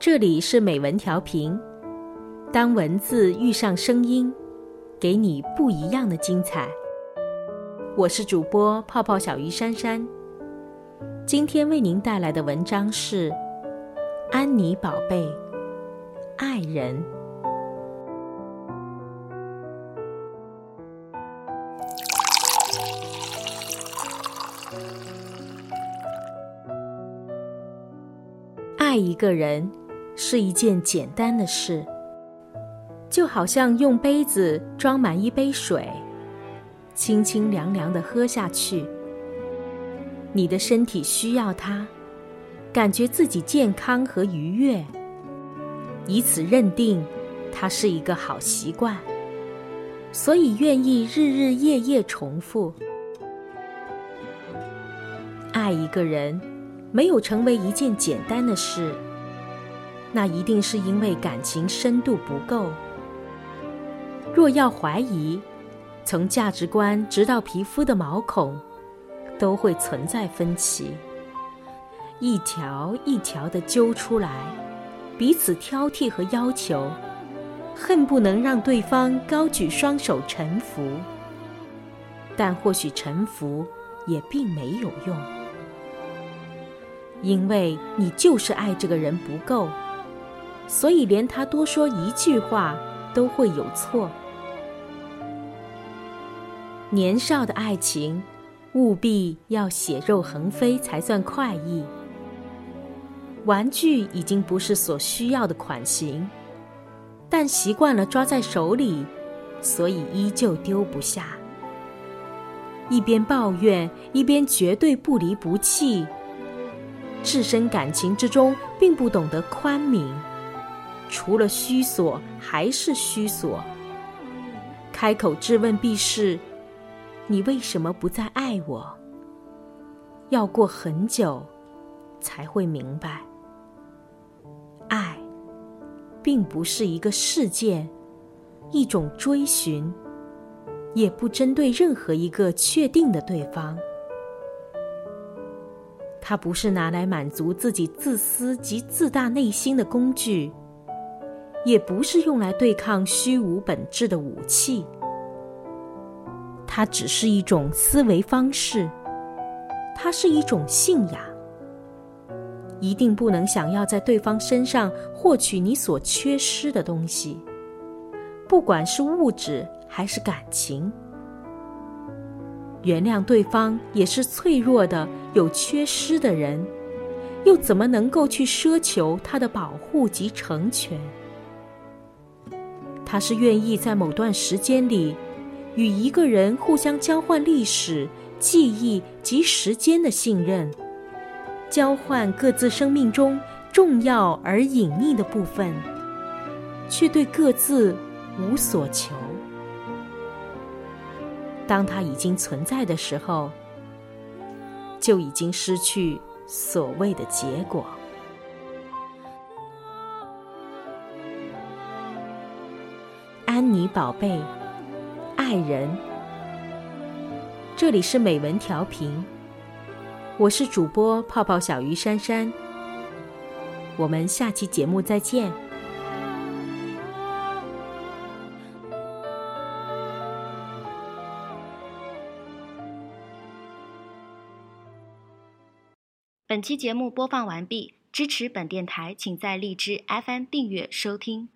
这里是美文调频，当文字遇上声音，给你不一样的精彩。我是主播泡泡小鱼珊珊，今天为您带来的文章是《安妮宝贝》，爱人。爱一个人是一件简单的事，就好像用杯子装满一杯水，清清凉凉的喝下去。你的身体需要它，感觉自己健康和愉悦，以此认定它是一个好习惯，所以愿意日日夜夜重复。爱一个人。没有成为一件简单的事，那一定是因为感情深度不够。若要怀疑，从价值观直到皮肤的毛孔，都会存在分歧，一条一条的揪出来，彼此挑剔和要求，恨不能让对方高举双手臣服。但或许臣服也并没有用。因为你就是爱这个人不够，所以连他多说一句话都会有错。年少的爱情，务必要血肉横飞才算快意。玩具已经不是所需要的款型，但习惯了抓在手里，所以依旧丢不下。一边抱怨，一边绝对不离不弃。置身感情之中，并不懂得宽悯，除了虚索还是虚索。开口质问必是：你为什么不再爱我？要过很久，才会明白，爱，并不是一个事件，一种追寻，也不针对任何一个确定的对方。它不是拿来满足自己自私及自大内心的工具，也不是用来对抗虚无本质的武器。它只是一种思维方式，它是一种信仰。一定不能想要在对方身上获取你所缺失的东西，不管是物质还是感情。原谅对方也是脆弱的、有缺失的人，又怎么能够去奢求他的保护及成全？他是愿意在某段时间里，与一个人互相交换历史、记忆及时间的信任，交换各自生命中重要而隐秘的部分，却对各自无所求。当它已经存在的时候，就已经失去所谓的结果。安妮宝贝，爱人，这里是美文调频，我是主播泡泡小鱼珊珊，我们下期节目再见。本期节目播放完毕，支持本电台，请在荔枝 FM 订阅收听。